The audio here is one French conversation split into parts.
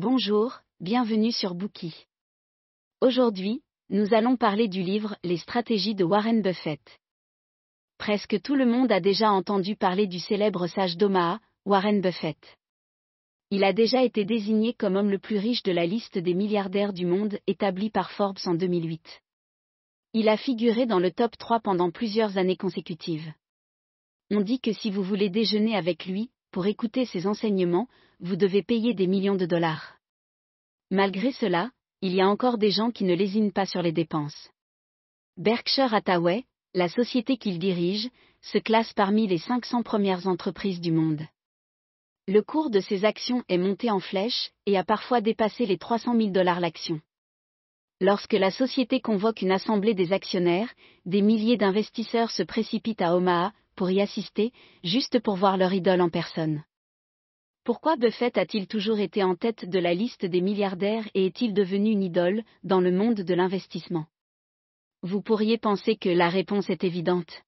Bonjour, bienvenue sur Bookie. Aujourd'hui, nous allons parler du livre Les stratégies de Warren Buffett. Presque tout le monde a déjà entendu parler du célèbre sage d'Omaha, Warren Buffett. Il a déjà été désigné comme homme le plus riche de la liste des milliardaires du monde établie par Forbes en 2008. Il a figuré dans le top 3 pendant plusieurs années consécutives. On dit que si vous voulez déjeuner avec lui, pour écouter ses enseignements, vous devez payer des millions de dollars. Malgré cela, il y a encore des gens qui ne lésinent pas sur les dépenses. Berkshire Hathaway, la société qu'il dirige, se classe parmi les 500 premières entreprises du monde. Le cours de ses actions est monté en flèche et a parfois dépassé les 300 000 dollars l'action. Lorsque la société convoque une assemblée des actionnaires, des milliers d'investisseurs se précipitent à Omaha pour y assister, juste pour voir leur idole en personne. Pourquoi Buffett a-t-il toujours été en tête de la liste des milliardaires et est-il devenu une idole dans le monde de l'investissement? Vous pourriez penser que la réponse est évidente.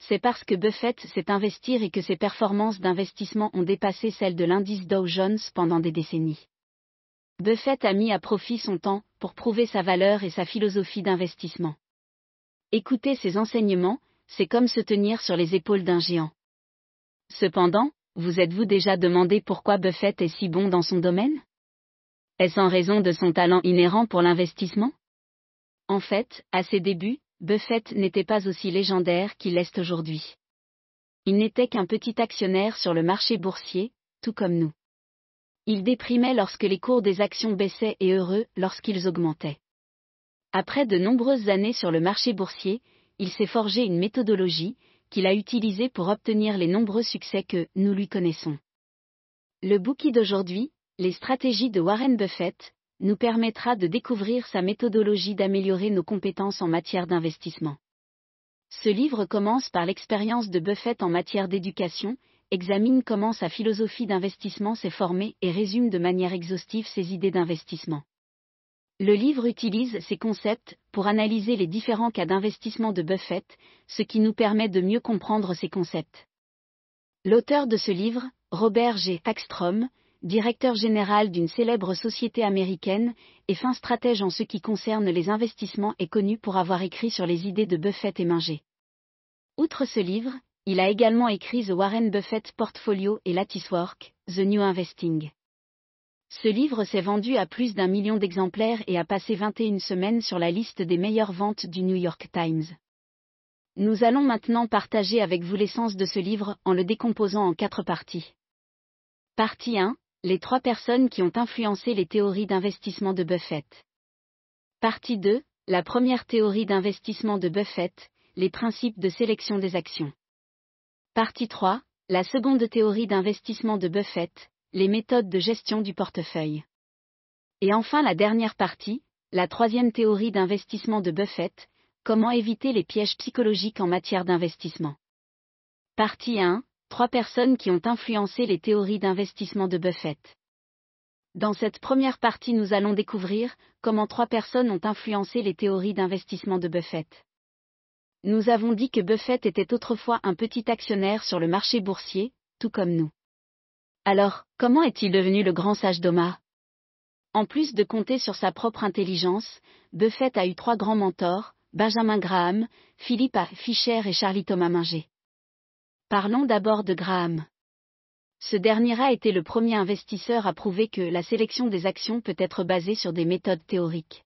C'est parce que Buffett sait investir et que ses performances d'investissement ont dépassé celles de l'indice Dow Jones pendant des décennies. Buffett a mis à profit son temps pour prouver sa valeur et sa philosophie d'investissement. Écouter ses enseignements, c'est comme se tenir sur les épaules d'un géant. Cependant, vous êtes-vous déjà demandé pourquoi Buffett est si bon dans son domaine? Est-ce en raison de son talent inhérent pour l'investissement? En fait, à ses débuts, Buffett n'était pas aussi légendaire qu'il l'est aujourd'hui. Il n'était qu'un petit actionnaire sur le marché boursier, tout comme nous. Il déprimait lorsque les cours des actions baissaient et heureux lorsqu'ils augmentaient. Après de nombreuses années sur le marché boursier, il s'est forgé une méthodologie, qu'il a utilisée pour obtenir les nombreux succès que nous lui connaissons. Le bookie d'aujourd'hui, Les stratégies de Warren Buffett, nous permettra de découvrir sa méthodologie d'améliorer nos compétences en matière d'investissement. Ce livre commence par l'expérience de Buffett en matière d'éducation, examine comment sa philosophie d'investissement s'est formée et résume de manière exhaustive ses idées d'investissement. Le livre utilise ces concepts pour analyser les différents cas d'investissement de Buffett, ce qui nous permet de mieux comprendre ces concepts. L'auteur de ce livre, Robert G. Paxstrom, directeur général d'une célèbre société américaine et fin stratège en ce qui concerne les investissements, est connu pour avoir écrit sur les idées de Buffett et Minger. Outre ce livre, il a également écrit The Warren Buffett Portfolio et Latticework, The New Investing. Ce livre s'est vendu à plus d'un million d'exemplaires et a passé 21 semaines sur la liste des meilleures ventes du New York Times. Nous allons maintenant partager avec vous l'essence de ce livre en le décomposant en quatre parties. Partie 1. Les trois personnes qui ont influencé les théories d'investissement de Buffett. Partie 2. La première théorie d'investissement de Buffett, les principes de sélection des actions. Partie 3. La seconde théorie d'investissement de Buffett, les méthodes de gestion du portefeuille. Et enfin la dernière partie, la troisième théorie d'investissement de Buffett, comment éviter les pièges psychologiques en matière d'investissement. Partie 1, trois personnes qui ont influencé les théories d'investissement de Buffett. Dans cette première partie, nous allons découvrir comment trois personnes ont influencé les théories d'investissement de Buffett. Nous avons dit que Buffett était autrefois un petit actionnaire sur le marché boursier, tout comme nous. Alors, comment est-il devenu le grand sage d'Oma En plus de compter sur sa propre intelligence, Buffett a eu trois grands mentors, Benjamin Graham, Philippe Fischer et Charlie Thomas Minger. Parlons d'abord de Graham. Ce dernier a été le premier investisseur à prouver que la sélection des actions peut être basée sur des méthodes théoriques.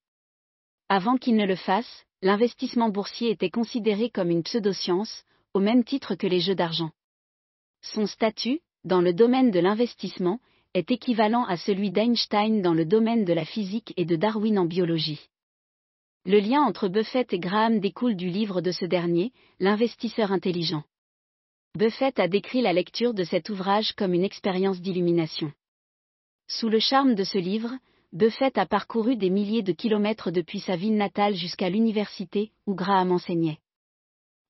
Avant qu'il ne le fasse, l'investissement boursier était considéré comme une pseudoscience, au même titre que les jeux d'argent. Son statut, dans le domaine de l'investissement, est équivalent à celui d'Einstein dans le domaine de la physique et de Darwin en biologie. Le lien entre Buffett et Graham découle du livre de ce dernier, L'investisseur intelligent. Buffett a décrit la lecture de cet ouvrage comme une expérience d'illumination. Sous le charme de ce livre, Buffett a parcouru des milliers de kilomètres depuis sa ville natale jusqu'à l'université où Graham enseignait.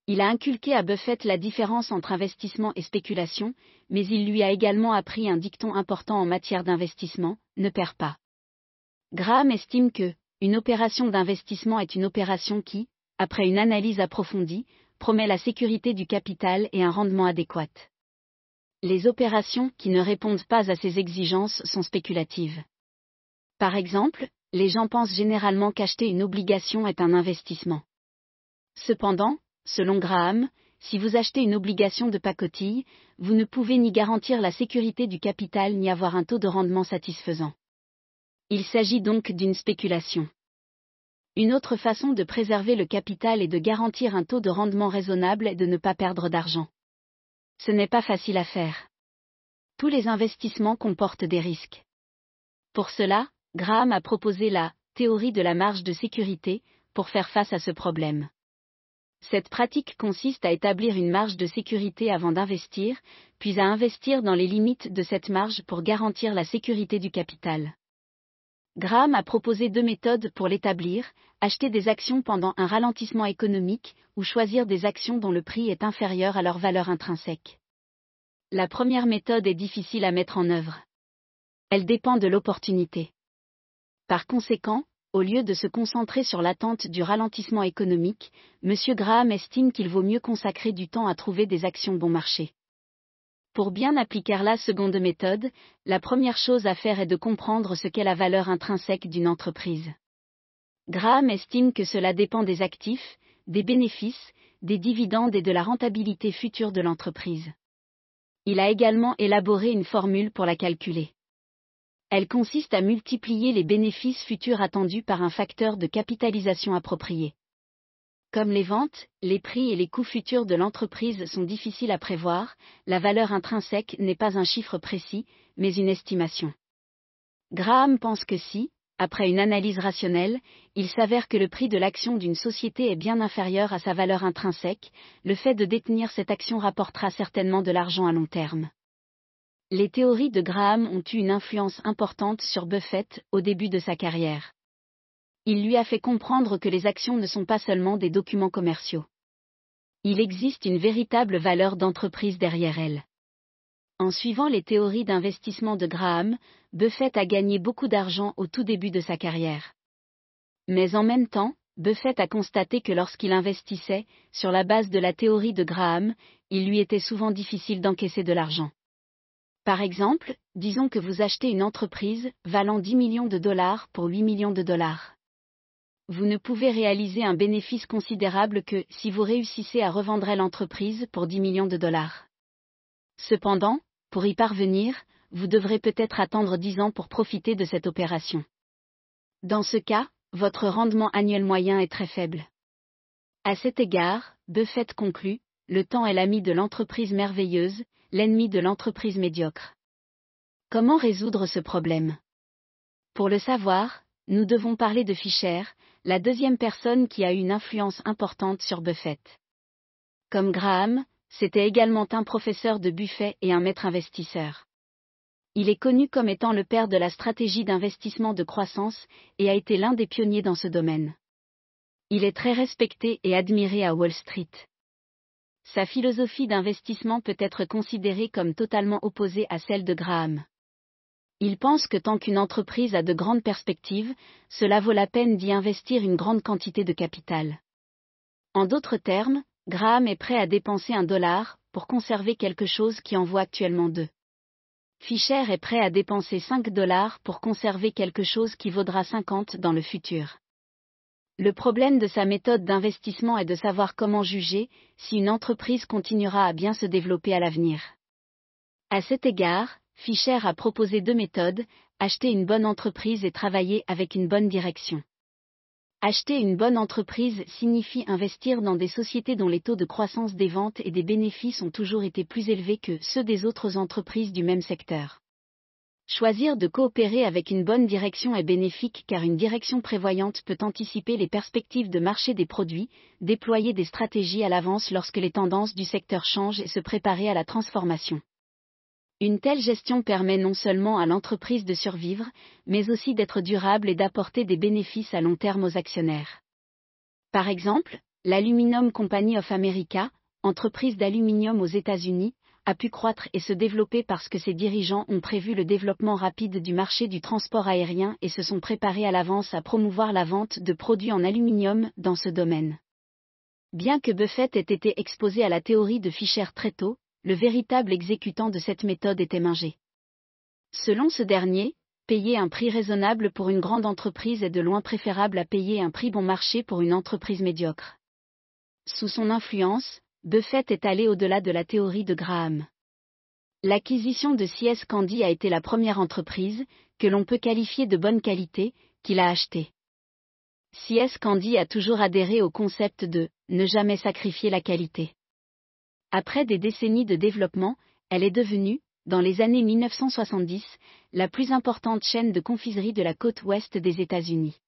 Il a inculqué à Buffett la différence entre investissement et spéculation, mais il lui a également appris un dicton important en matière d'investissement, ne perds pas. Graham estime que, une opération d'investissement est une opération qui, après une analyse approfondie, promet la sécurité du capital et un rendement adéquat. Les opérations qui ne répondent pas à ces exigences sont spéculatives. Par exemple, les gens pensent généralement qu'acheter une obligation est un investissement. Cependant, selon Graham, si vous achetez une obligation de pacotille, vous ne pouvez ni garantir la sécurité du capital ni avoir un taux de rendement satisfaisant. Il s'agit donc d'une spéculation. Une autre façon de préserver le capital et de garantir un taux de rendement raisonnable est de ne pas perdre d'argent. Ce n'est pas facile à faire. Tous les investissements comportent des risques. Pour cela, Graham a proposé la théorie de la marge de sécurité pour faire face à ce problème. Cette pratique consiste à établir une marge de sécurité avant d'investir, puis à investir dans les limites de cette marge pour garantir la sécurité du capital. Graham a proposé deux méthodes pour l'établir, acheter des actions pendant un ralentissement économique ou choisir des actions dont le prix est inférieur à leur valeur intrinsèque. La première méthode est difficile à mettre en œuvre. Elle dépend de l'opportunité. Par conséquent, au lieu de se concentrer sur l'attente du ralentissement économique, M. Graham estime qu'il vaut mieux consacrer du temps à trouver des actions bon marché. Pour bien appliquer la seconde méthode, la première chose à faire est de comprendre ce qu'est la valeur intrinsèque d'une entreprise. Graham estime que cela dépend des actifs, des bénéfices, des dividendes et de la rentabilité future de l'entreprise. Il a également élaboré une formule pour la calculer. Elle consiste à multiplier les bénéfices futurs attendus par un facteur de capitalisation approprié. Comme les ventes, les prix et les coûts futurs de l'entreprise sont difficiles à prévoir, la valeur intrinsèque n'est pas un chiffre précis, mais une estimation. Graham pense que si, après une analyse rationnelle, il s'avère que le prix de l'action d'une société est bien inférieur à sa valeur intrinsèque, le fait de détenir cette action rapportera certainement de l'argent à long terme. Les théories de Graham ont eu une influence importante sur Buffett au début de sa carrière il lui a fait comprendre que les actions ne sont pas seulement des documents commerciaux. Il existe une véritable valeur d'entreprise derrière elles. En suivant les théories d'investissement de Graham, Buffett a gagné beaucoup d'argent au tout début de sa carrière. Mais en même temps, Buffett a constaté que lorsqu'il investissait, sur la base de la théorie de Graham, il lui était souvent difficile d'encaisser de l'argent. Par exemple, disons que vous achetez une entreprise valant 10 millions de dollars pour 8 millions de dollars vous ne pouvez réaliser un bénéfice considérable que si vous réussissez à revendre l'entreprise pour 10 millions de dollars. Cependant, pour y parvenir, vous devrez peut-être attendre 10 ans pour profiter de cette opération. Dans ce cas, votre rendement annuel moyen est très faible. À cet égard, Buffett conclut, le temps est l'ami de l'entreprise merveilleuse, l'ennemi de l'entreprise médiocre. Comment résoudre ce problème? Pour le savoir, nous devons parler de Fischer, la deuxième personne qui a eu une influence importante sur Buffett. Comme Graham, c'était également un professeur de Buffett et un maître investisseur. Il est connu comme étant le père de la stratégie d'investissement de croissance et a été l'un des pionniers dans ce domaine. Il est très respecté et admiré à Wall Street. Sa philosophie d'investissement peut être considérée comme totalement opposée à celle de Graham. Il pense que tant qu'une entreprise a de grandes perspectives, cela vaut la peine d'y investir une grande quantité de capital. En d'autres termes, Graham est prêt à dépenser un dollar pour conserver quelque chose qui en vaut actuellement deux. Fischer est prêt à dépenser 5 dollars pour conserver quelque chose qui vaudra 50 dans le futur. Le problème de sa méthode d'investissement est de savoir comment juger si une entreprise continuera à bien se développer à l'avenir. À cet égard, Fischer a proposé deux méthodes, acheter une bonne entreprise et travailler avec une bonne direction. Acheter une bonne entreprise signifie investir dans des sociétés dont les taux de croissance des ventes et des bénéfices ont toujours été plus élevés que ceux des autres entreprises du même secteur. Choisir de coopérer avec une bonne direction est bénéfique car une direction prévoyante peut anticiper les perspectives de marché des produits, déployer des stratégies à l'avance lorsque les tendances du secteur changent et se préparer à la transformation. Une telle gestion permet non seulement à l'entreprise de survivre, mais aussi d'être durable et d'apporter des bénéfices à long terme aux actionnaires. Par exemple, l'Aluminum Company of America, entreprise d'aluminium aux États-Unis, a pu croître et se développer parce que ses dirigeants ont prévu le développement rapide du marché du transport aérien et se sont préparés à l'avance à promouvoir la vente de produits en aluminium dans ce domaine. Bien que Buffett ait été exposé à la théorie de Fischer très tôt, le véritable exécutant de cette méthode était Minger. Selon ce dernier, payer un prix raisonnable pour une grande entreprise est de loin préférable à payer un prix bon marché pour une entreprise médiocre. Sous son influence, Buffett est allé au-delà de la théorie de Graham. L'acquisition de CS Candy a été la première entreprise, que l'on peut qualifier de bonne qualité, qu'il a achetée. CS Candy a toujours adhéré au concept de ne jamais sacrifier la qualité. Après des décennies de développement, elle est devenue, dans les années 1970, la plus importante chaîne de confiserie de la côte ouest des États-Unis.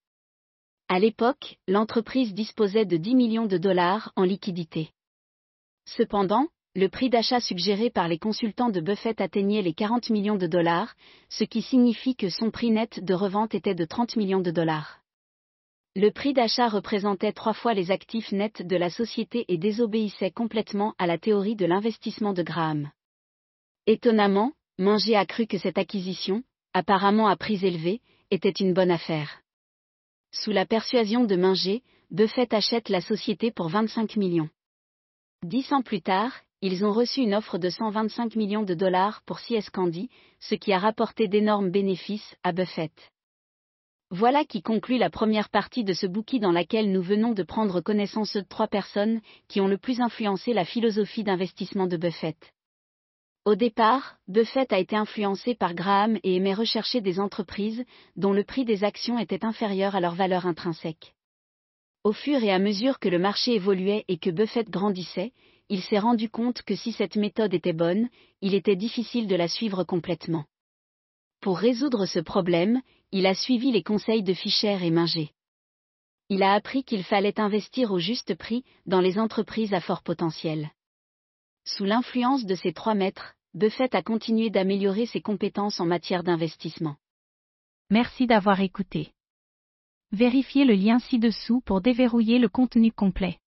À l'époque, l'entreprise disposait de 10 millions de dollars en liquidité. Cependant, le prix d'achat suggéré par les consultants de Buffett atteignait les 40 millions de dollars, ce qui signifie que son prix net de revente était de 30 millions de dollars. Le prix d'achat représentait trois fois les actifs nets de la société et désobéissait complètement à la théorie de l'investissement de Graham. Étonnamment, Manger a cru que cette acquisition, apparemment à prix élevé, était une bonne affaire. Sous la persuasion de Minger, Buffett achète la société pour 25 millions. Dix ans plus tard, ils ont reçu une offre de 125 millions de dollars pour CS Candy, ce qui a rapporté d'énormes bénéfices à Buffett. Voilà qui conclut la première partie de ce bouquin dans laquelle nous venons de prendre connaissance de trois personnes qui ont le plus influencé la philosophie d'investissement de Buffett. Au départ, Buffett a été influencé par Graham et aimait rechercher des entreprises dont le prix des actions était inférieur à leur valeur intrinsèque. Au fur et à mesure que le marché évoluait et que Buffett grandissait, il s'est rendu compte que si cette méthode était bonne, il était difficile de la suivre complètement. Pour résoudre ce problème, il a suivi les conseils de Fischer et Minger. Il a appris qu'il fallait investir au juste prix dans les entreprises à fort potentiel. Sous l'influence de ces trois maîtres, Buffett a continué d'améliorer ses compétences en matière d'investissement. Merci d'avoir écouté. Vérifiez le lien ci-dessous pour déverrouiller le contenu complet.